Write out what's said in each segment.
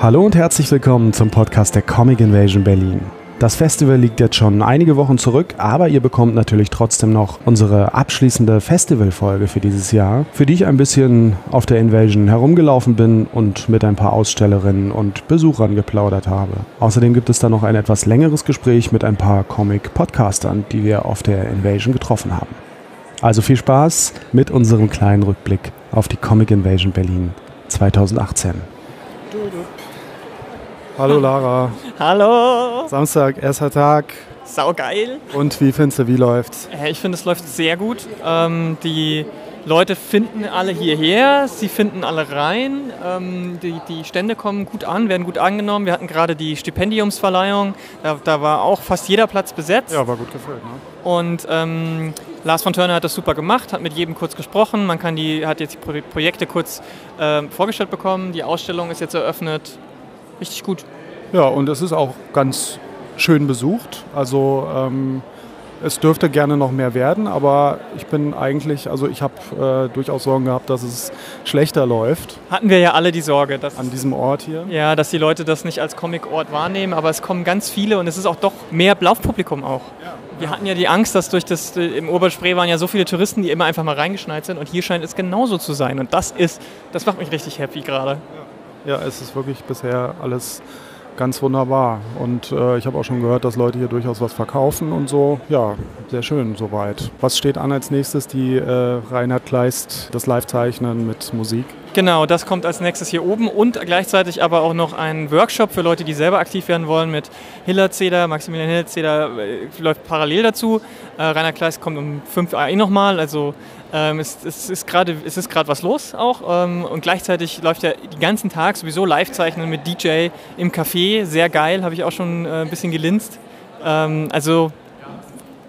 Hallo und herzlich willkommen zum Podcast der Comic Invasion Berlin. Das Festival liegt jetzt schon einige Wochen zurück, aber ihr bekommt natürlich trotzdem noch unsere abschließende Festivalfolge für dieses Jahr, für die ich ein bisschen auf der Invasion herumgelaufen bin und mit ein paar Ausstellerinnen und Besuchern geplaudert habe. Außerdem gibt es dann noch ein etwas längeres Gespräch mit ein paar Comic-Podcastern, die wir auf der Invasion getroffen haben. Also viel Spaß mit unserem kleinen Rückblick auf die Comic Invasion Berlin 2018. Hallo Lara. Hallo. Samstag, erster Tag. Saugeil. Und wie findest du, wie läuft's? Äh, ich finde, es läuft sehr gut. Ähm, die Leute finden alle hierher, sie finden alle rein. Ähm, die, die Stände kommen gut an, werden gut angenommen. Wir hatten gerade die Stipendiumsverleihung. Da, da, war auch fast jeder Platz besetzt. Ja, war gut gefüllt. Ne? Und ähm, Lars von Turner hat das super gemacht, hat mit jedem kurz gesprochen. Man kann die, hat jetzt die Projekte kurz äh, vorgestellt bekommen. Die Ausstellung ist jetzt eröffnet richtig gut. Ja, und es ist auch ganz schön besucht. Also ähm, es dürfte gerne noch mehr werden, aber ich bin eigentlich, also ich habe äh, durchaus Sorgen gehabt, dass es schlechter läuft. Hatten wir ja alle die Sorge, dass an diesem Ort hier. Ja, dass die Leute das nicht als Comic-Ort wahrnehmen, aber es kommen ganz viele und es ist auch doch mehr Laufpublikum auch. Ja. Wir hatten ja die Angst, dass durch das im Oberspree waren ja so viele Touristen, die immer einfach mal reingeschneit sind und hier scheint es genauso zu sein und das ist, das macht mich richtig happy gerade. Ja. Ja, es ist wirklich bisher alles ganz wunderbar. Und äh, ich habe auch schon gehört, dass Leute hier durchaus was verkaufen und so. Ja, sehr schön soweit. Was steht an als nächstes? Die äh, Reinhard Kleist, das Live-Zeichnen mit Musik. Genau, das kommt als nächstes hier oben und gleichzeitig aber auch noch ein Workshop für Leute, die selber aktiv werden wollen mit Hillerzeder. Maximilian Hillerzeder äh, läuft parallel dazu. Äh, Rainer Kleist kommt um 5 Uhr eh nochmal, also ähm, es, es, ist gerade was los auch ähm, und gleichzeitig läuft ja den ganzen Tag sowieso Live-Zeichnen mit DJ im Café, sehr geil, habe ich auch schon äh, ein bisschen gelinst. Ähm, also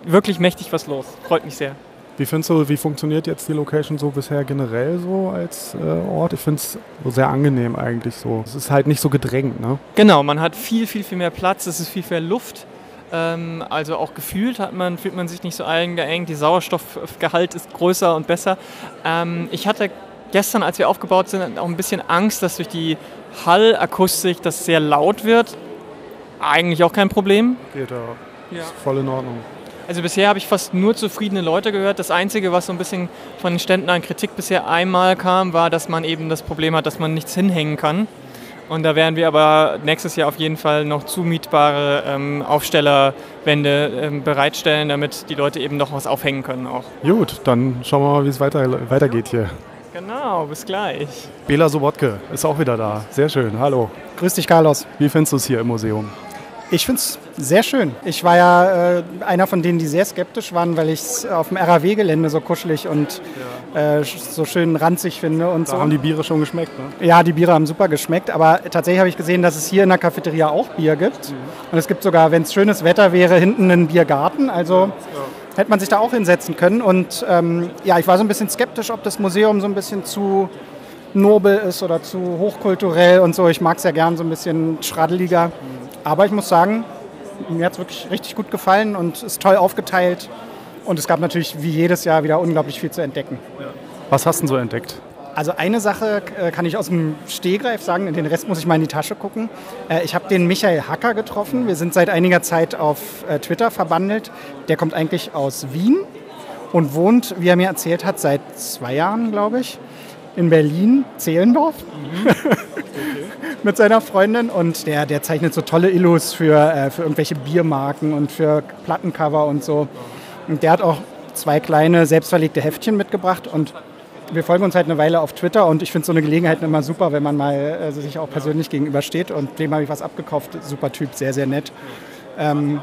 wirklich mächtig was los, freut mich sehr. Wie findest du, wie funktioniert jetzt die Location so bisher generell so als äh, Ort? Ich finde es sehr angenehm eigentlich so. Es ist halt nicht so gedrängt, ne? Genau, man hat viel, viel, viel mehr Platz, es ist viel mehr Luft. Ähm, also auch gefühlt hat man, fühlt man sich nicht so eingeengt, die Sauerstoffgehalt ist größer und besser. Ähm, ich hatte gestern, als wir aufgebaut sind, auch ein bisschen Angst, dass durch die Hallakustik das sehr laut wird. Eigentlich auch kein Problem. Geht ja. ja. Ist voll in Ordnung. Also bisher habe ich fast nur zufriedene Leute gehört. Das Einzige, was so ein bisschen von den Ständen an Kritik bisher einmal kam, war, dass man eben das Problem hat, dass man nichts hinhängen kann. Und da werden wir aber nächstes Jahr auf jeden Fall noch zumietbare ähm, Aufstellerwände ähm, bereitstellen, damit die Leute eben noch was aufhängen können auch. Gut, dann schauen wir mal, wie es weiter, weitergeht hier. Genau, bis gleich. Bela Sobotke ist auch wieder da. Sehr schön, hallo. Grüß dich, Carlos. Wie findest du es hier im Museum? Ich finde es sehr schön. Ich war ja äh, einer von denen, die sehr skeptisch waren, weil ich es auf dem RAW-Gelände so kuschelig und ja. Äh, so schön ranzig finde. Und da so. haben die Biere schon geschmeckt, ne? Ja, die Biere haben super geschmeckt. Aber tatsächlich habe ich gesehen, dass es hier in der Cafeteria auch Bier gibt. Mhm. Und es gibt sogar, wenn es schönes Wetter wäre, hinten einen Biergarten. Also ja. hätte man sich da auch hinsetzen können. Und ähm, ja, ich war so ein bisschen skeptisch, ob das Museum so ein bisschen zu nobel ist oder zu hochkulturell und so. Ich mag es ja gern so ein bisschen schraddeliger. Mhm. Aber ich muss sagen, mir hat es wirklich richtig gut gefallen und ist toll aufgeteilt. Und es gab natürlich wie jedes Jahr wieder unglaublich viel zu entdecken. Was hast du so entdeckt? Also eine Sache äh, kann ich aus dem Stehgreif sagen, den Rest muss ich mal in die Tasche gucken. Äh, ich habe den Michael Hacker getroffen. Wir sind seit einiger Zeit auf äh, Twitter verbandelt. Der kommt eigentlich aus Wien und wohnt, wie er mir erzählt hat, seit zwei Jahren, glaube ich, in Berlin, Zehlendorf. Mhm. mit seiner Freundin und der, der zeichnet so tolle Illus für, für irgendwelche Biermarken und für Plattencover und so. Und der hat auch zwei kleine selbstverlegte Heftchen mitgebracht und wir folgen uns halt eine Weile auf Twitter und ich finde so eine Gelegenheit immer super, wenn man mal äh, sich auch persönlich gegenübersteht und dem habe ich was abgekauft. Super Typ, sehr, sehr nett. Ähm,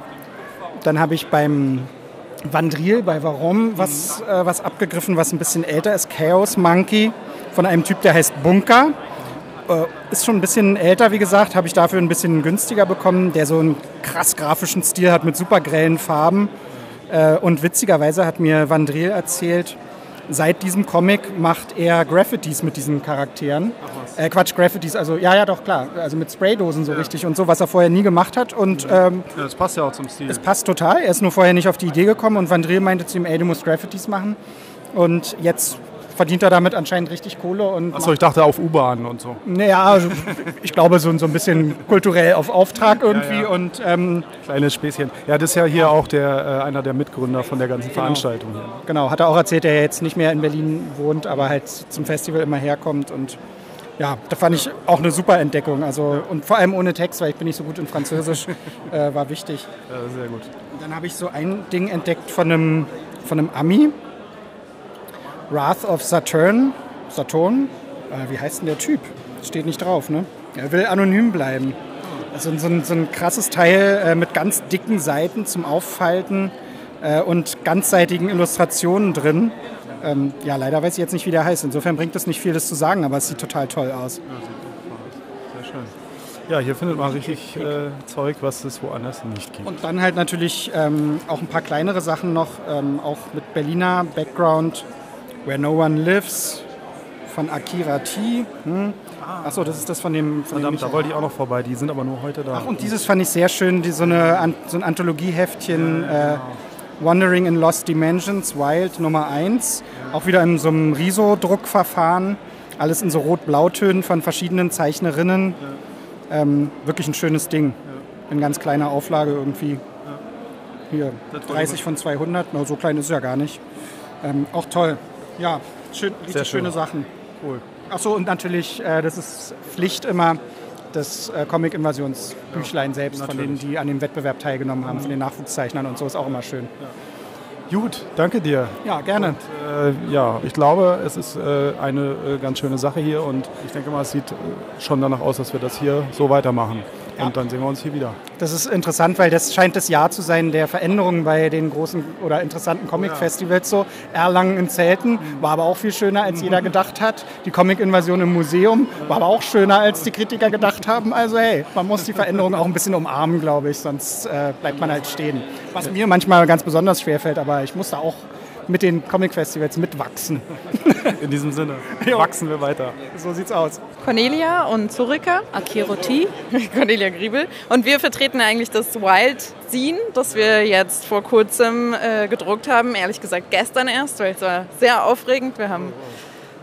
dann habe ich beim Vandril bei Warum was, äh, was abgegriffen, was ein bisschen älter ist. Chaos Monkey von einem Typ, der heißt Bunker. Äh, ist schon ein bisschen älter, wie gesagt, habe ich dafür ein bisschen günstiger bekommen, der so einen krass grafischen Stil hat mit super grellen Farben. Äh, und witzigerweise hat mir Vandril erzählt, seit diesem Comic macht er Graffitis mit diesen Charakteren. Äh, Quatsch, Graffitis, also ja, ja, doch, klar. Also mit Spraydosen so ja. richtig und so, was er vorher nie gemacht hat. Und, ähm, ja, das passt ja auch zum Stil. Es passt total. Er ist nur vorher nicht auf die Idee gekommen und Van Driel meinte zu ihm, ey, du musst Graffitis machen. Und jetzt verdient er damit anscheinend richtig Kohle. Achso, ich dachte auf U-Bahn und so. Naja, also ich glaube so, so ein bisschen kulturell auf Auftrag irgendwie. Ja, ja. Und, ähm, Kleines Späßchen. Ja, das ist ja hier auch der, äh, einer der Mitgründer von der ganzen genau. Veranstaltung. Hier. Genau, hat er auch erzählt, der jetzt nicht mehr in Berlin wohnt, aber halt zum Festival immer herkommt und ja, da fand ich auch eine super Entdeckung. Also, und vor allem ohne Text, weil ich bin nicht so gut in Französisch, äh, war wichtig. Ja, sehr gut. Und dann habe ich so ein Ding entdeckt von einem, von einem Ami, Wrath of Saturn. Saturn? Äh, wie heißt denn der Typ? Steht nicht drauf, ne? Er will anonym bleiben. Also so ein, so ein krasses Teil äh, mit ganz dicken Seiten zum Auffalten äh, und ganzseitigen Illustrationen drin. Ähm, ja, leider weiß ich jetzt nicht, wie der heißt. Insofern bringt es nicht viel, das zu sagen, aber es sieht total toll aus. Ja, sieht Sehr schön. Ja, hier findet man richtig äh, Zeug, was es woanders nicht gibt. Und dann halt natürlich ähm, auch ein paar kleinere Sachen noch, ähm, auch mit Berliner Background Where No One Lives von Akira T. Hm? Achso, das ist das von dem. Von Verdammt, dem da wollte ich auch noch vorbei. Die sind aber nur heute da. Ach, und dieses fand ich sehr schön, die, so, eine, so ein Anthologieheftchen. Äh, Wandering in Lost Dimensions, Wild Nummer 1. Auch wieder in so einem Riso-Druckverfahren. Alles in so rot-blautönen von verschiedenen Zeichnerinnen. Ähm, wirklich ein schönes Ding. In ganz kleiner Auflage irgendwie. Hier, 30 von 200. Na, so klein ist es ja gar nicht. Ähm, auch toll. Ja, schön, richtig schöne Sachen. Cool. Achso, und natürlich, äh, das ist Pflicht immer, das äh, Comic-Invasionsbüchlein ja, selbst, natürlich. von denen, die an dem Wettbewerb teilgenommen haben, mhm. von den Nachwuchszeichnern und so, ist auch immer schön. Ja. Gut, danke dir. Ja, gerne. Und, äh, ja, ich glaube, es ist äh, eine äh, ganz schöne Sache hier und ich denke mal, es sieht äh, schon danach aus, dass wir das hier so weitermachen. Ja. Und dann sehen wir uns hier wieder. Das ist interessant, weil das scheint das Jahr zu sein der Veränderungen bei den großen oder interessanten Comic-Festivals. So Erlangen in Zelten war aber auch viel schöner, als jeder gedacht hat. Die Comic-Invasion im Museum war aber auch schöner, als die Kritiker gedacht haben. Also hey, man muss die Veränderungen auch ein bisschen umarmen, glaube ich, sonst äh, bleibt man halt stehen. Was mir manchmal ganz besonders schwer fällt, aber ich muss da auch mit den Comic-Festivals mitwachsen. In diesem Sinne, wachsen wir weiter. So sieht's aus. Cornelia und Zurika, Akiroti, Cornelia Griebel. Und wir vertreten eigentlich das Wild Zine, das wir jetzt vor kurzem äh, gedruckt haben. Ehrlich gesagt gestern erst, weil es war sehr aufregend. Wir haben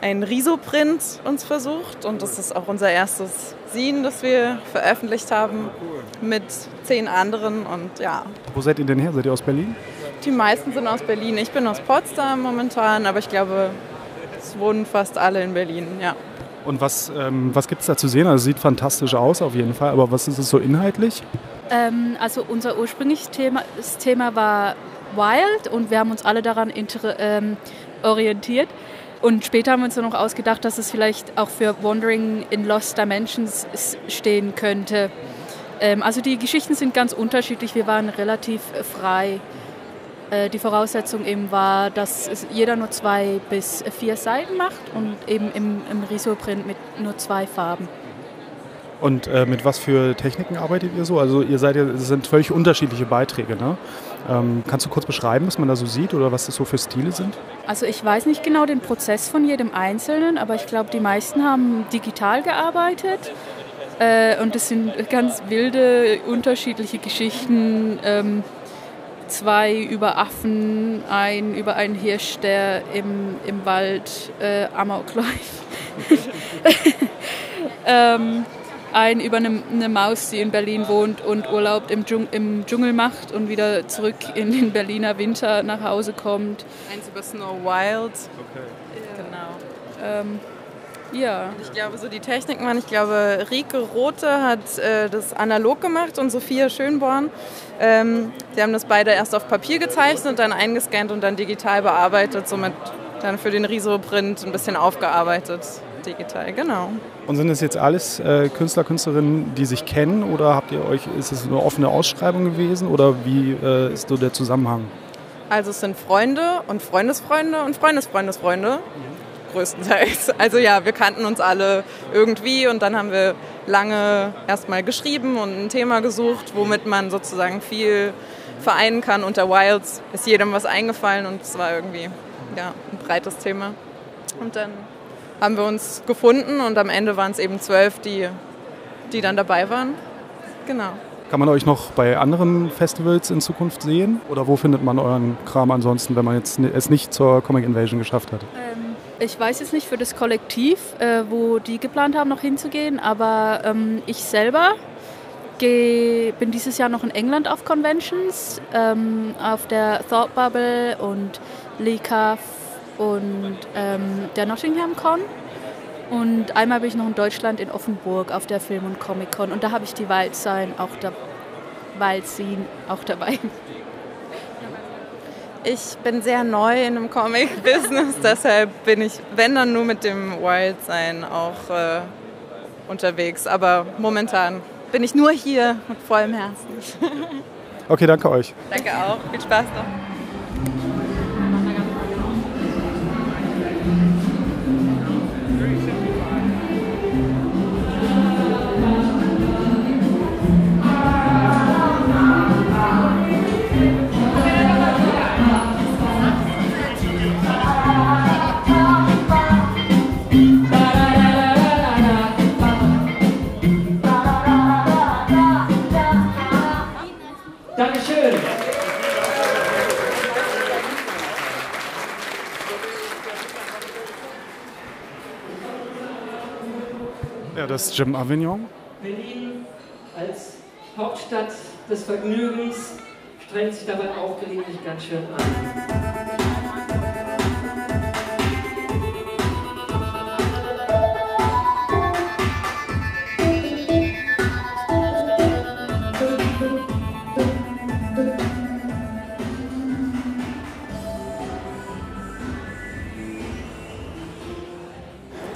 einen Riso-Print uns versucht und das ist auch unser erstes Zine, das wir veröffentlicht haben mit zehn anderen und ja. Wo seid ihr denn her? Seid ihr aus Berlin? Die meisten sind aus Berlin. Ich bin aus Potsdam momentan, aber ich glaube, es wohnen fast alle in Berlin, ja. Und was, ähm, was gibt es da zu sehen? Also sieht fantastisch aus auf jeden Fall, aber was ist es so inhaltlich? Ähm, also unser ursprüngliches Thema, das Thema war Wild und wir haben uns alle daran ähm, orientiert. Und später haben wir uns dann noch ausgedacht, dass es vielleicht auch für Wandering in Lost Dimensions stehen könnte. Ähm, also die Geschichten sind ganz unterschiedlich. Wir waren relativ frei die Voraussetzung eben war, dass jeder nur zwei bis vier Seiten macht und eben im, im Riso-Print mit nur zwei Farben. Und äh, mit was für Techniken arbeitet ihr so? Also ihr seid ja, das sind völlig unterschiedliche Beiträge, ne? Ähm, kannst du kurz beschreiben, was man da so sieht oder was das so für Stile sind? Also ich weiß nicht genau den Prozess von jedem Einzelnen, aber ich glaube, die meisten haben digital gearbeitet. Äh, und das sind ganz wilde, unterschiedliche Geschichten. Ähm, zwei über Affen, ein über einen Hirsch, der im, im Wald äh, Amok läuft. ähm, ein über eine, eine, Maus, die in Berlin wohnt und Urlaub im, Dschung, im Dschungel macht und wieder zurück in den Berliner Winter nach Hause kommt. Eins über Snow Wild. Okay. Ja. Genau. Ähm, ja. Und ich glaube, so die Techniken waren, ich glaube, Rike Rote hat äh, das analog gemacht und Sophia Schönborn. Ähm, sie haben das beide erst auf Papier gezeichnet, dann eingescannt und dann digital bearbeitet, somit dann für den Riso-Print ein bisschen aufgearbeitet. Digital, genau. Und sind das jetzt alles äh, Künstler, Künstlerinnen, die sich kennen oder habt ihr euch, ist es eine offene Ausschreibung gewesen oder wie äh, ist so der Zusammenhang? Also es sind Freunde und Freundesfreunde und Freundesfreundesfreunde. Mhm größtenteils. Also ja, wir kannten uns alle irgendwie und dann haben wir lange erstmal geschrieben und ein Thema gesucht, womit man sozusagen viel vereinen kann. Unter Wilds ist jedem was eingefallen und es war irgendwie ja, ein breites Thema. Und dann haben wir uns gefunden und am Ende waren es eben zwölf, die, die dann dabei waren. Genau. Kann man euch noch bei anderen Festivals in Zukunft sehen? Oder wo findet man euren Kram ansonsten, wenn man jetzt es nicht zur Comic Invasion geschafft hat? Ähm, ich weiß jetzt nicht für das Kollektiv, äh, wo die geplant haben, noch hinzugehen, aber ähm, ich selber geh, bin dieses Jahr noch in England auf Conventions, ähm, auf der Thought Bubble und LeCAF und ähm, der Nottingham Con. Und einmal bin ich noch in Deutschland in Offenburg auf der Film- und Comic-Con und da habe ich die Waldsein auch, da, auch dabei. Ich bin sehr neu in dem Comic-Business, deshalb bin ich, wenn dann nur mit dem Wildsein auch äh, unterwegs. Aber momentan bin ich nur hier mit vollem Herzen. Okay, danke euch. Danke auch. Viel Spaß noch. Das Jim Avignon. Berlin als Hauptstadt des Vergnügens strengt sich dabei auch gelegentlich ganz schön an.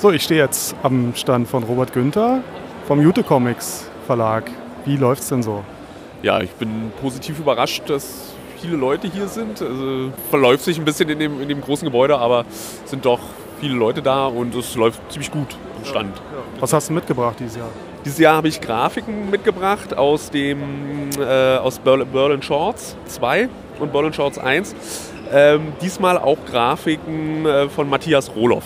So, ich stehe jetzt am Stand von Robert Günther vom Jute Comics Verlag. Wie läuft es denn so? Ja, ich bin positiv überrascht, dass viele Leute hier sind. Also, verläuft sich ein bisschen in dem, in dem großen Gebäude, aber es sind doch viele Leute da und es läuft ziemlich gut am Stand. Was hast du mitgebracht dieses Jahr? Dieses Jahr habe ich Grafiken mitgebracht aus dem äh, aus Berlin Shorts 2 und Berlin Shorts 1. Ähm, diesmal auch Grafiken äh, von Matthias Rohloff.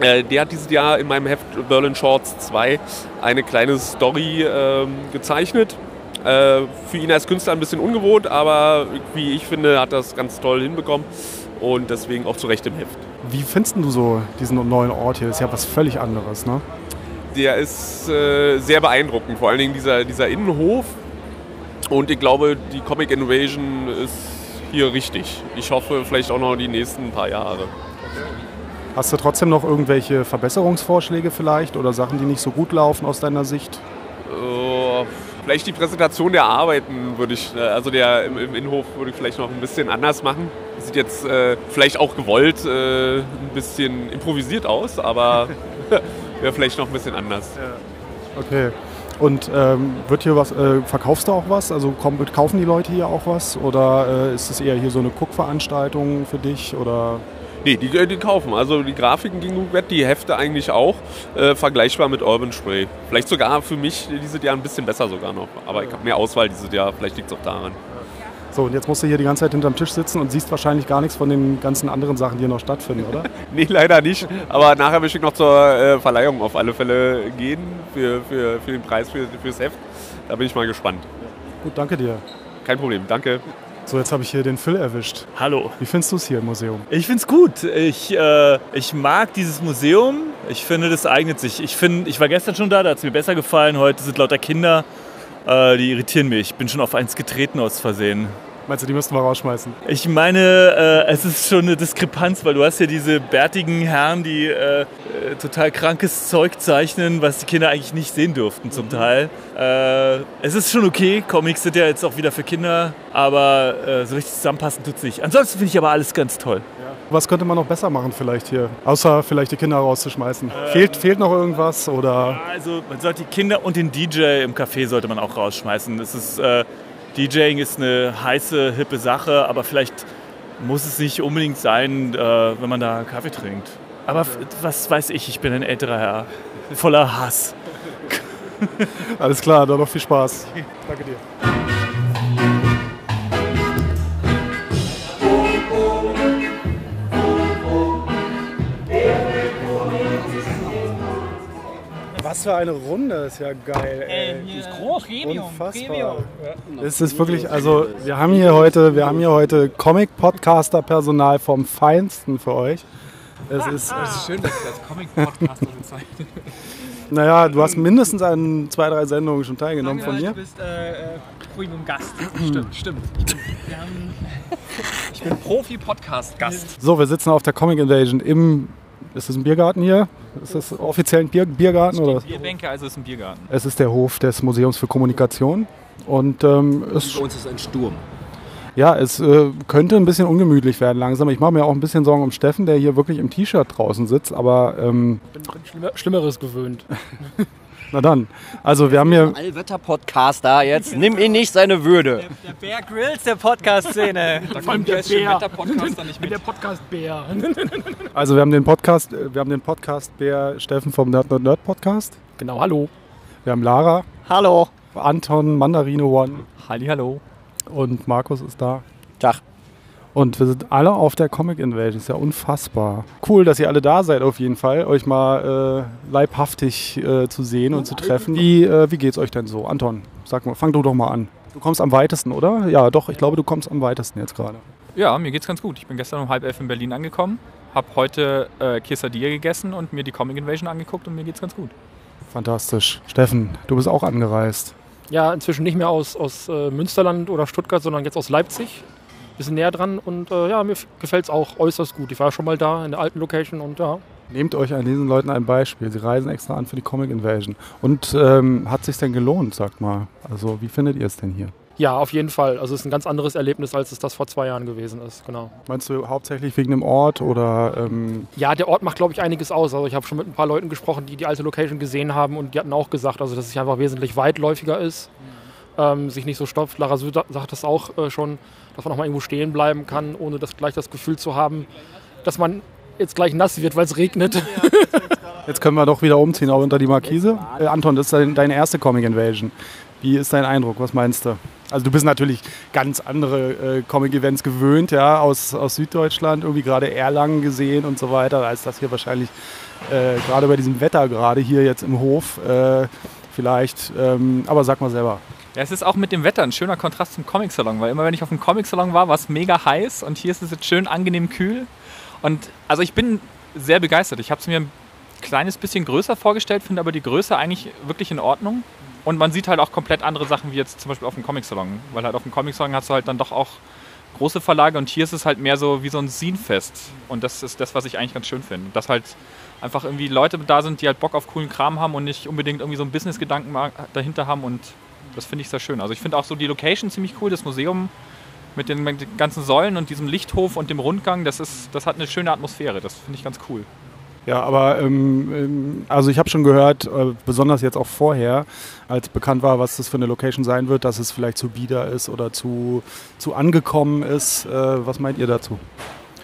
Äh, der hat dieses Jahr in meinem Heft Berlin Shorts 2 eine kleine Story äh, gezeichnet. Äh, für ihn als Künstler ein bisschen ungewohnt, aber wie ich finde, hat das ganz toll hinbekommen und deswegen auch zu Recht im Heft. Wie findest du so diesen neuen Ort hier? Das ist ja was völlig anderes, ne? Der ist äh, sehr beeindruckend, vor allen Dingen dieser, dieser Innenhof. Und ich glaube, die Comic Invasion ist hier richtig. Ich hoffe, vielleicht auch noch die nächsten paar Jahre. Hast du trotzdem noch irgendwelche Verbesserungsvorschläge vielleicht oder Sachen, die nicht so gut laufen aus deiner Sicht? Uh, vielleicht die Präsentation der Arbeiten würde ich, äh, also der im, im, Innenhof würde ich vielleicht noch ein bisschen anders machen. Sieht jetzt äh, vielleicht auch gewollt äh, ein bisschen improvisiert aus, aber wäre vielleicht noch ein bisschen anders. Ja. Okay. Und ähm, wird hier was, äh, verkaufst du auch was? Also komm, kaufen die Leute hier auch was? Oder äh, ist es eher hier so eine Guckveranstaltung für dich? Oder Nee, die, die kaufen. Also die Grafiken gingen gut die Hefte eigentlich auch. Äh, vergleichbar mit Urban Spray. Vielleicht sogar für mich dieses Jahr ein bisschen besser sogar noch. Aber ich habe mehr Auswahl dieses Jahr. Vielleicht liegt es auch daran. So, und jetzt musst du hier die ganze Zeit hinterm Tisch sitzen und siehst wahrscheinlich gar nichts von den ganzen anderen Sachen, die hier noch stattfinden, oder? nee, leider nicht. Aber nachher möchte ich noch zur äh, Verleihung auf alle Fälle gehen für, für, für den Preis für, fürs Heft. Da bin ich mal gespannt. Gut, danke dir. Kein Problem, danke. So, jetzt habe ich hier den Phil erwischt. Hallo. Wie findest du es hier im Museum? Ich finde es gut. Ich, äh, ich mag dieses Museum. Ich finde, das eignet sich. Ich, find, ich war gestern schon da, da hat es mir besser gefallen. Heute sind lauter Kinder, äh, die irritieren mich. Ich bin schon auf eins getreten aus Versehen. Meinst du, die müssten wir rausschmeißen? Ich meine, äh, es ist schon eine Diskrepanz, weil du hast ja diese bärtigen Herren, die äh, äh, total krankes Zeug zeichnen, was die Kinder eigentlich nicht sehen durften zum Teil. Äh, es ist schon okay, Comics sind ja jetzt auch wieder für Kinder, aber äh, so richtig zusammenpassen tut es nicht. Ansonsten finde ich aber alles ganz toll. Ja. Was könnte man noch besser machen vielleicht hier? Außer vielleicht die Kinder rauszuschmeißen. Ähm, fehlt, fehlt noch irgendwas? Oder? Also man sollte die Kinder und den DJ im Café sollte man auch rausschmeißen. Es ist äh, DJing ist eine heiße, hippe Sache, aber vielleicht muss es nicht unbedingt sein, äh, wenn man da Kaffee trinkt. Aber was weiß ich, ich bin ein älterer Herr, voller Hass. Alles klar, dann noch viel Spaß. Danke dir. Für eine Runde, ist ja geil. Ey, die ist groß, Premium. Unfassbar. Es ist wirklich, also wir haben hier heute, wir haben hier heute Comic-Podcaster-Personal vom Feinsten für euch. Es ist, Es ist schön, dass ihr als Comic-Podcaster bezeichnet. naja, du hast mindestens an zwei, drei Sendungen schon teilgenommen von mir. Du bist äh, äh, Premium-Gast. Stimmt, stimmt. Ich bin, Wir haben ich bin Profi-Podcast-Gast. So, wir sitzen auf der Comic Invasion im, ist das ein Biergarten hier? Ist das offiziell ein Bier, Biergarten oder? Bierbänke, also ist ein Biergarten. Es ist der Hof des Museums für Kommunikation und ähm, es Bei uns ist ein Sturm. Ja, es äh, könnte ein bisschen ungemütlich werden langsam. Ich mache mir auch ein bisschen Sorgen um Steffen, der hier wirklich im T-Shirt draußen sitzt. Aber ähm, bin, bin Schlimmer, Schlimmeres gewöhnt. na dann. Also wir haben hier. Allwetter-Podcaster jetzt. Nimm ihn nicht seine Würde. der Bear Grylls der Podcast-Szene. Da Vor allem kommt der der Bär. Wetter-Podcaster nicht mit. Der Podcast-Bär. Also wir haben den Podcast, äh, wir haben den Podcast Bär Steffen vom Nerd Nerd Nerd Podcast. genau, hallo. Wir haben Lara, Hallo. Anton, Mandarine One Halli, hallo. und Markus ist da. Tag. Und wir sind alle auf der Comic Invasion. Ist ja unfassbar. Cool, dass ihr alle da seid auf jeden Fall, euch mal äh, leibhaftig äh, zu sehen und zu treffen. Wie, äh, wie geht's euch denn so? Anton, sag mal, fang du doch mal an. Du kommst am weitesten, oder? Ja, doch, ich glaube, du kommst am weitesten jetzt gerade. Ja, mir geht's ganz gut. Ich bin gestern um halb elf in Berlin angekommen, habe heute äh, Quesadilla gegessen und mir die Comic Invasion angeguckt und mir geht's ganz gut. Fantastisch. Steffen, du bist auch angereist. Ja, inzwischen nicht mehr aus, aus äh, Münsterland oder Stuttgart, sondern jetzt aus Leipzig. Bisschen näher dran und äh, ja, mir gefällt es auch äußerst gut. Ich war schon mal da in der alten Location und ja. Nehmt euch an diesen Leuten ein Beispiel. Sie reisen extra an für die Comic Invasion. Und ähm, hat sich denn gelohnt, sagt mal? Also, wie findet ihr es denn hier? Ja, auf jeden Fall. Also es ist ein ganz anderes Erlebnis, als es das vor zwei Jahren gewesen ist. Genau. Meinst du hauptsächlich wegen dem Ort oder ähm, Ja, der Ort macht, glaube ich, einiges aus. Also ich habe schon mit ein paar Leuten gesprochen, die die alte Location gesehen haben und die hatten auch gesagt, also dass es einfach wesentlich weitläufiger ist, ähm, sich nicht so stopft. Lara Süd sagt das auch äh, schon, dass man auch mal irgendwo stehen bleiben kann, ohne das gleich das Gefühl zu haben, dass man jetzt gleich nass wird, weil es regnet. Jetzt können wir doch wieder umziehen, auch unter die Markise. Äh, Anton, das ist dein, deine erste Comic Invasion. Wie ist dein Eindruck? Was meinst du? Also du bist natürlich ganz andere äh, Comic-Events gewöhnt, ja, aus, aus Süddeutschland, irgendwie gerade Erlangen gesehen und so weiter, als das hier wahrscheinlich äh, gerade bei diesem Wetter gerade hier jetzt im Hof äh, vielleicht. Ähm, aber sag mal selber. Ja, es ist auch mit dem Wetter ein schöner Kontrast zum Comic-Salon, weil immer wenn ich auf dem Comic-Salon war, war es mega heiß und hier ist es jetzt schön angenehm kühl. Und also ich bin sehr begeistert. Ich habe es mir ein kleines bisschen größer vorgestellt, finde aber die Größe eigentlich wirklich in Ordnung. Und man sieht halt auch komplett andere Sachen wie jetzt zum Beispiel auf dem Comic-Salon. Weil halt auf dem Comic-Salon hast du halt dann doch auch große Verlage und hier ist es halt mehr so wie so ein Scene-Fest. Und das ist das, was ich eigentlich ganz schön finde. Dass halt einfach irgendwie Leute da sind, die halt Bock auf coolen Kram haben und nicht unbedingt irgendwie so einen Business-Gedanken dahinter haben und das finde ich sehr schön. Also ich finde auch so die Location ziemlich cool, das Museum mit den, mit den ganzen Säulen und diesem Lichthof und dem Rundgang, das, ist, das hat eine schöne Atmosphäre, das finde ich ganz cool. Ja, aber ähm, ähm, also ich habe schon gehört, äh, besonders jetzt auch vorher, als bekannt war, was das für eine Location sein wird, dass es vielleicht zu bieder ist oder zu, zu angekommen ist. Äh, was meint ihr dazu?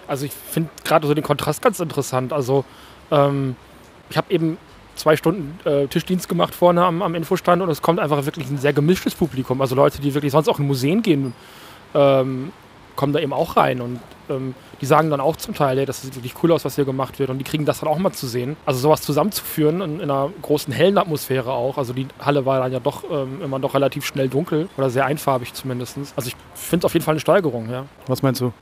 Also ich finde gerade so den Kontrast ganz interessant. Also ähm, ich habe eben zwei Stunden äh, Tischdienst gemacht vorne am, am Infostand und es kommt einfach wirklich ein sehr gemischtes Publikum. Also Leute, die wirklich sonst auch in Museen gehen, ähm, kommen da eben auch rein und ähm, die sagen dann auch zum Teil, hey, das sieht wirklich cool aus, was hier gemacht wird und die kriegen das dann auch mal zu sehen. Also sowas zusammenzuführen in, in einer großen hellen Atmosphäre auch. Also die Halle war dann ja doch ähm, immer noch relativ schnell dunkel oder sehr einfarbig zumindest. Also ich finde es auf jeden Fall eine Steigerung, ja. Was meinst du?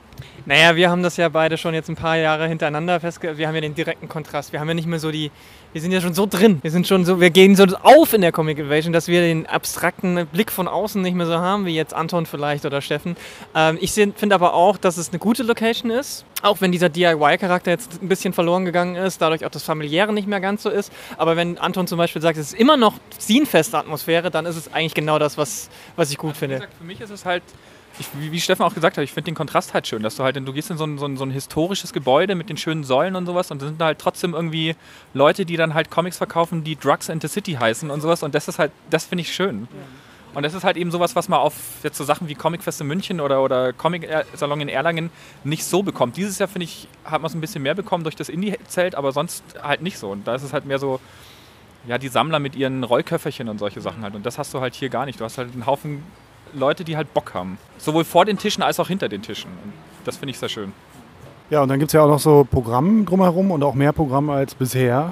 Naja, wir haben das ja beide schon jetzt ein paar Jahre hintereinander festgestellt. Wir haben ja den direkten Kontrast. Wir haben ja nicht mehr so die. Wir sind ja schon so drin. Wir sind schon so. Wir gehen so auf in der Comic Invasion, dass wir den abstrakten Blick von außen nicht mehr so haben, wie jetzt Anton vielleicht oder Steffen. Ähm, ich finde aber auch, dass es eine gute Location ist. Auch wenn dieser DIY-Charakter jetzt ein bisschen verloren gegangen ist, dadurch auch das Familiäre nicht mehr ganz so ist. Aber wenn Anton zum Beispiel sagt, es ist immer noch scenefeste Atmosphäre, dann ist es eigentlich genau das, was, was ich gut Wie finde. gesagt, für mich ist es halt, ich, wie, Steffen auch gesagt hat, ich finde den Kontrast halt schön, dass du halt, du gehst in so ein, so, ein, so ein historisches Gebäude mit den schönen Säulen und sowas und da sind halt trotzdem irgendwie Leute, die dann halt Comics verkaufen, die Drugs and the City heißen und sowas und das ist halt, das finde ich schön. Und das ist halt eben sowas, was man auf jetzt so Sachen wie Comicfest in München oder, oder Comic-Salon in Erlangen nicht so bekommt. Dieses Jahr, finde ich, hat man es ein bisschen mehr bekommen durch das Indie-Zelt, aber sonst halt nicht so. Und da ist es halt mehr so, ja, die Sammler mit ihren Rollköfferchen und solche Sachen halt. Und das hast du halt hier gar nicht. Du hast halt einen Haufen Leute, die halt Bock haben. Sowohl vor den Tischen als auch hinter den Tischen. Und das finde ich sehr schön. Ja, und dann gibt es ja auch noch so Programm drumherum und auch mehr Programm als bisher.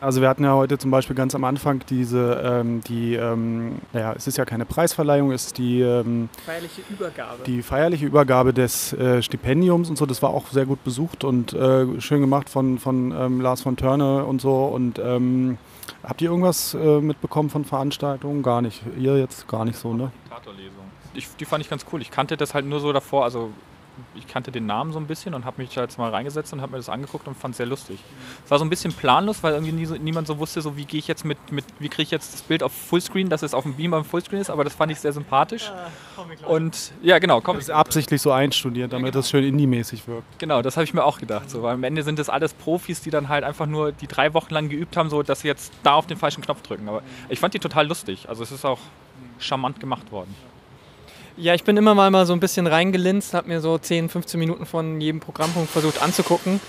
Also wir hatten ja heute zum Beispiel ganz am Anfang diese, ähm, die, ähm, naja, es ist ja keine Preisverleihung, es ist die, ähm, Feierliche Übergabe. die feierliche Übergabe des äh, Stipendiums und so. Das war auch sehr gut besucht und äh, schön gemacht von, von ähm, Lars von Törne und so. Und ähm, habt ihr irgendwas äh, mitbekommen von Veranstaltungen? Gar nicht. Ihr jetzt gar nicht so, ne? Ich, die fand ich ganz cool. Ich kannte das halt nur so davor, also ich kannte den Namen so ein bisschen und habe mich da jetzt mal reingesetzt und habe mir das angeguckt und fand es sehr lustig. Es war so ein bisschen planlos, weil irgendwie nie so, niemand so wusste, so wie gehe ich jetzt mit, mit wie kriege ich jetzt das Bild auf Fullscreen, dass es auf dem Beam am Fullscreen ist, aber das fand ich sehr sympathisch. Und ja, genau, komm. Das ist absichtlich so einstudiert, damit das schön indie-mäßig wirkt. Genau, das habe ich mir auch gedacht. So, weil am Ende sind das alles Profis, die dann halt einfach nur die drei Wochen lang geübt haben, so dass sie jetzt da auf den falschen Knopf drücken. Aber ich fand die total lustig. Also es ist auch charmant gemacht worden. Ja, ich bin immer mal, mal so ein bisschen reingelinst, habe mir so 10, 15 Minuten von jedem Programmpunkt versucht anzugucken.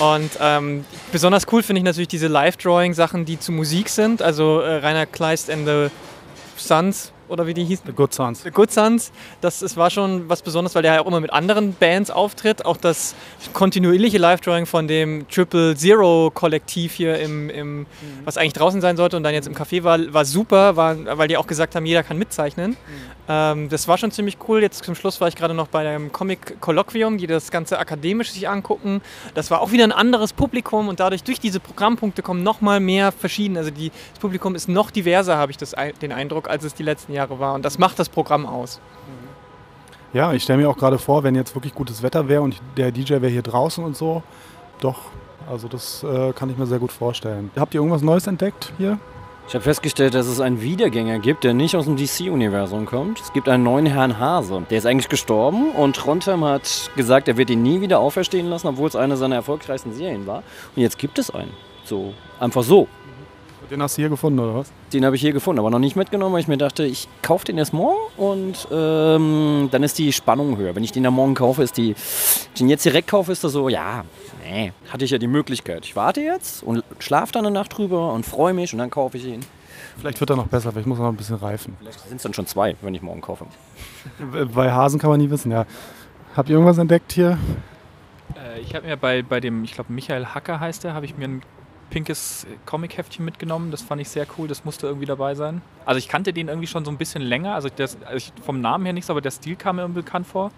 Und ähm, besonders cool finde ich natürlich diese Live-Drawing-Sachen, die zu Musik sind. Also äh, Rainer Kleist and the Sons oder wie die hießen. The Good Sons. The Good Sons. Das, das war schon was Besonderes, weil der ja auch immer mit anderen Bands auftritt. Auch das kontinuierliche Live-Drawing von dem Triple Zero Kollektiv hier, im, im, was eigentlich draußen sein sollte und dann jetzt im Café war, war super, war, weil die auch gesagt haben, jeder kann mitzeichnen. Ähm, das war schon ziemlich cool. Jetzt zum Schluss war ich gerade noch bei einem Comic-Kolloquium, die das Ganze akademisch sich angucken. Das war auch wieder ein anderes Publikum und dadurch durch diese Programmpunkte kommen nochmal mehr verschieden. Also die, das Publikum ist noch diverser, habe ich das, den Eindruck, als es die letzten Jahre war. Und das macht das Programm aus. Ja, ich stelle mir auch gerade vor, wenn jetzt wirklich gutes Wetter wäre und der DJ wäre hier draußen und so. Doch, also das äh, kann ich mir sehr gut vorstellen. Habt ihr irgendwas Neues entdeckt hier? Ich habe festgestellt, dass es einen Wiedergänger gibt, der nicht aus dem DC-Universum kommt. Es gibt einen neuen Herrn Hase. Der ist eigentlich gestorben und Trondheim hat gesagt, er wird ihn nie wieder auferstehen lassen, obwohl es eine seiner erfolgreichsten Serien war. Und jetzt gibt es einen. So, einfach so. Den hast du hier gefunden, oder was? Den habe ich hier gefunden, aber noch nicht mitgenommen, weil ich mir dachte, ich kaufe den erst morgen und ähm, dann ist die Spannung höher. Wenn ich den am Morgen kaufe, ist die. Wenn ich den jetzt direkt kaufe, ist das so, ja, nee, hatte ich ja die Möglichkeit. Ich warte jetzt und schlafe dann eine Nacht drüber und freue mich und dann kaufe ich ihn. Vielleicht wird er noch besser, vielleicht muss er noch ein bisschen reifen. Vielleicht sind es dann schon zwei, wenn ich morgen kaufe. Bei Hasen kann man nie wissen, ja. Habt ihr irgendwas entdeckt hier? Äh, ich habe mir bei, bei dem, ich glaube Michael Hacker heißt der, habe ich mir ein pinkes Comic-Heftchen mitgenommen. Das fand ich sehr cool, das musste irgendwie dabei sein. Also ich kannte den irgendwie schon so ein bisschen länger, also, das, also ich, vom Namen her nichts, aber der Stil kam mir irgendwie bekannt vor.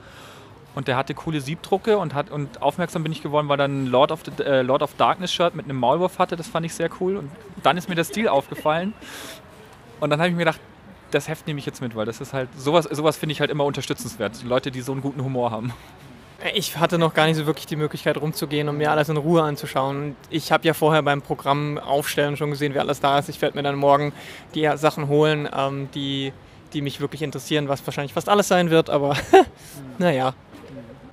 Und der hatte coole Siebdrucke und, hat, und aufmerksam bin ich geworden, weil er ein Lord of, the, äh, Lord of Darkness Shirt mit einem Maulwurf hatte. Das fand ich sehr cool. Und dann ist mir der Stil aufgefallen. Und dann habe ich mir gedacht, das Heft nehme ich jetzt mit, weil das ist halt, sowas, sowas finde ich halt immer unterstützenswert. Leute, die so einen guten Humor haben. Ich hatte noch gar nicht so wirklich die Möglichkeit rumzugehen und mir alles in Ruhe anzuschauen. Ich habe ja vorher beim Programm aufstellen schon gesehen, wer alles da ist. Ich werde mir dann morgen die Sachen holen, ähm, die, die mich wirklich interessieren, was wahrscheinlich fast alles sein wird, aber naja.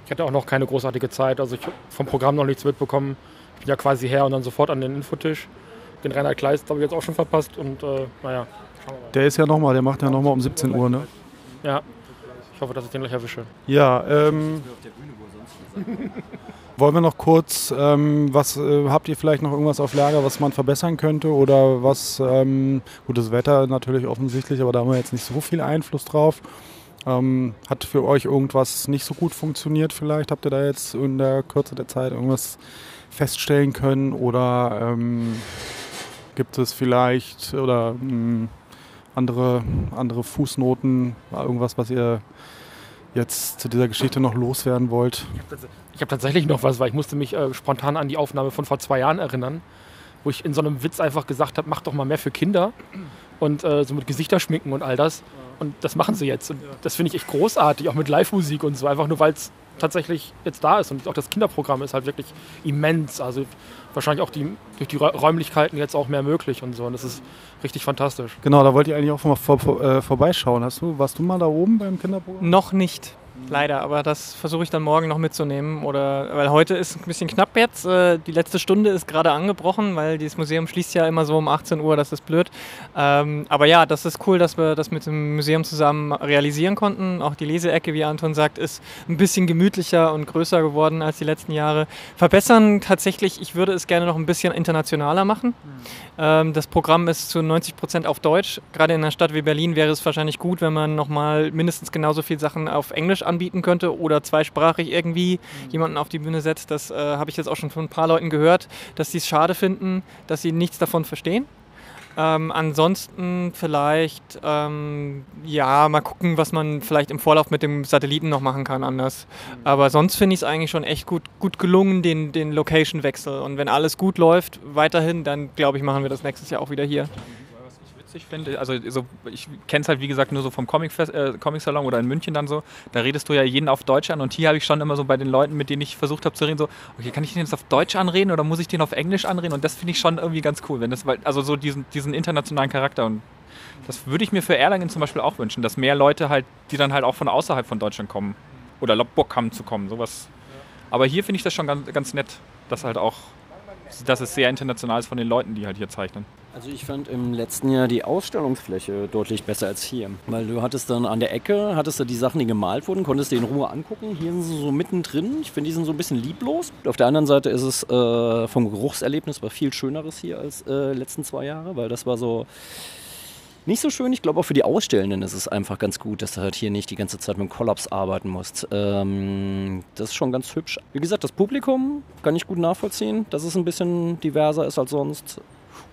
Ich hatte auch noch keine großartige Zeit, also ich habe vom Programm noch nichts mitbekommen. Ich bin ja quasi her und dann sofort an den Infotisch. Den Rainer Kleist habe ich jetzt auch schon verpasst und äh, naja, schauen wir mal. Der ist ja nochmal, der macht ja nochmal um 17 Uhr, ne? Ja, ich hoffe, dass ich den gleich erwische. Ja, ähm, wollen wir noch kurz, ähm, was äh, habt ihr vielleicht noch irgendwas auf Lager, was man verbessern könnte oder was, ähm, gutes Wetter natürlich offensichtlich, aber da haben wir jetzt nicht so viel Einfluss drauf. Ähm, hat für euch irgendwas nicht so gut funktioniert vielleicht? Habt ihr da jetzt in der Kürze der Zeit irgendwas feststellen können oder ähm, gibt es vielleicht oder mh, andere, andere Fußnoten, irgendwas, was ihr jetzt zu dieser Geschichte noch loswerden wollt? Ich habe tatsächlich noch was, weil ich musste mich äh, spontan an die Aufnahme von vor zwei Jahren erinnern, wo ich in so einem Witz einfach gesagt habe, mach doch mal mehr für Kinder und äh, so mit Gesichter schminken und all das. Und das machen sie jetzt. Und das finde ich echt großartig, auch mit Live-Musik und so, einfach nur weil es tatsächlich jetzt da ist. Und auch das Kinderprogramm ist halt wirklich immens. Also wahrscheinlich auch die, durch die Räu- Räumlichkeiten jetzt auch mehr möglich und so. Und das ist richtig fantastisch. Genau, da wollte ich eigentlich auch mal vor, vor, äh, vorbeischauen. Hast du, warst du mal da oben beim Kinderprogramm? Noch nicht. Leider, aber das versuche ich dann morgen noch mitzunehmen. Oder weil heute ist ein bisschen knapp jetzt. Äh, Die letzte Stunde ist gerade angebrochen, weil dieses Museum schließt ja immer so um 18 Uhr, das ist blöd. Ähm, Aber ja, das ist cool, dass wir das mit dem Museum zusammen realisieren konnten. Auch die Leseecke, wie Anton sagt, ist ein bisschen gemütlicher und größer geworden als die letzten Jahre. Verbessern tatsächlich, ich würde es gerne noch ein bisschen internationaler machen. Ähm, Das Programm ist zu 90 Prozent auf Deutsch. Gerade in einer Stadt wie Berlin wäre es wahrscheinlich gut, wenn man nochmal mindestens genauso viele Sachen auf Englisch anbieten könnte oder zweisprachig irgendwie jemanden auf die Bühne setzt. Das äh, habe ich jetzt auch schon von ein paar Leuten gehört, dass sie es schade finden, dass sie nichts davon verstehen. Ähm, ansonsten vielleicht, ähm, ja, mal gucken, was man vielleicht im Vorlauf mit dem Satelliten noch machen kann anders. Aber sonst finde ich es eigentlich schon echt gut, gut gelungen, den, den Location-Wechsel. Und wenn alles gut läuft, weiterhin, dann glaube ich, machen wir das nächstes Jahr auch wieder hier witzig finde, also so, ich kenne es halt wie gesagt nur so vom Comic äh, Comic-Salon oder in München dann so, da redest du ja jeden auf Deutsch an und hier habe ich schon immer so bei den Leuten, mit denen ich versucht habe zu reden, so, okay, kann ich den jetzt auf Deutsch anreden oder muss ich den auf Englisch anreden und das finde ich schon irgendwie ganz cool, wenn das, also so diesen, diesen internationalen Charakter und das würde ich mir für Erlangen zum Beispiel auch wünschen, dass mehr Leute halt, die dann halt auch von außerhalb von Deutschland kommen oder Bock haben zu kommen, sowas. Aber hier finde ich das schon ganz, ganz nett, dass halt auch, dass es sehr international ist von den Leuten, die halt hier zeichnen. Also ich fand im letzten Jahr die Ausstellungsfläche deutlich besser als hier. Weil du hattest dann an der Ecke, hattest du die Sachen, die gemalt wurden, konntest du in Ruhe angucken. Hier sind sie so mittendrin. Ich finde, die sind so ein bisschen lieblos. Auf der anderen Seite ist es äh, vom Geruchserlebnis war viel schöneres hier als äh, letzten zwei Jahre, weil das war so nicht so schön. Ich glaube auch für die Ausstellenden ist es einfach ganz gut, dass du halt hier nicht die ganze Zeit mit dem Kollaps arbeiten musst. Ähm, das ist schon ganz hübsch. Wie gesagt, das Publikum kann ich gut nachvollziehen, dass es ein bisschen diverser ist als sonst.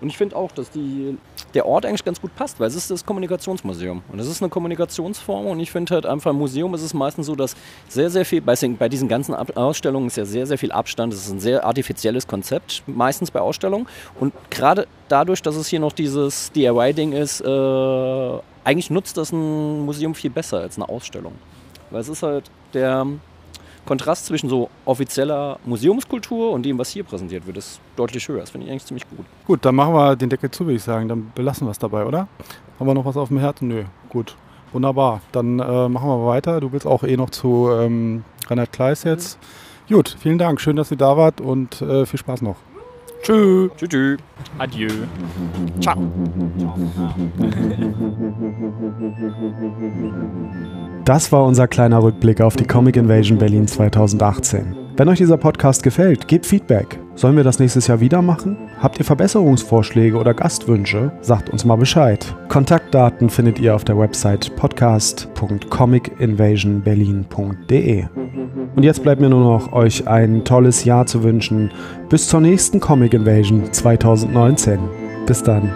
Und ich finde auch, dass die, der Ort eigentlich ganz gut passt, weil es ist das Kommunikationsmuseum. Und es ist eine Kommunikationsform und ich finde halt einfach im Museum ist es meistens so, dass sehr, sehr viel, bei, bei diesen ganzen Ausstellungen ist ja sehr, sehr viel Abstand. Es ist ein sehr artifizielles Konzept, meistens bei Ausstellungen. Und gerade dadurch, dass es hier noch dieses DIY-Ding ist, äh, eigentlich nutzt das ein Museum viel besser als eine Ausstellung. Weil es ist halt der Kontrast zwischen so offizieller Museumskultur und dem, was hier präsentiert wird, ist deutlich höher. Das finde ich eigentlich ziemlich gut. Gut, dann machen wir den Deckel zu, würde ich sagen. Dann belassen wir es dabei, oder? Haben wir noch was auf dem Herzen? Nö, gut. Wunderbar. Dann äh, machen wir weiter. Du willst auch eh noch zu ähm, Reinhard Kleis jetzt. Mhm. Gut, vielen Dank. Schön, dass ihr da wart und äh, viel Spaß noch. Tschüss. Tschüss. Tschüss. Adieu. Ciao. Das war unser kleiner Rückblick auf die Comic Invasion Berlin 2018. Wenn euch dieser Podcast gefällt, gebt Feedback. Sollen wir das nächstes Jahr wieder machen? Habt ihr Verbesserungsvorschläge oder Gastwünsche? Sagt uns mal Bescheid. Kontaktdaten findet ihr auf der Website podcast.comicinvasionberlin.de. Und jetzt bleibt mir nur noch, euch ein tolles Jahr zu wünschen. Bis zur nächsten Comic Invasion 2019. Bis dann.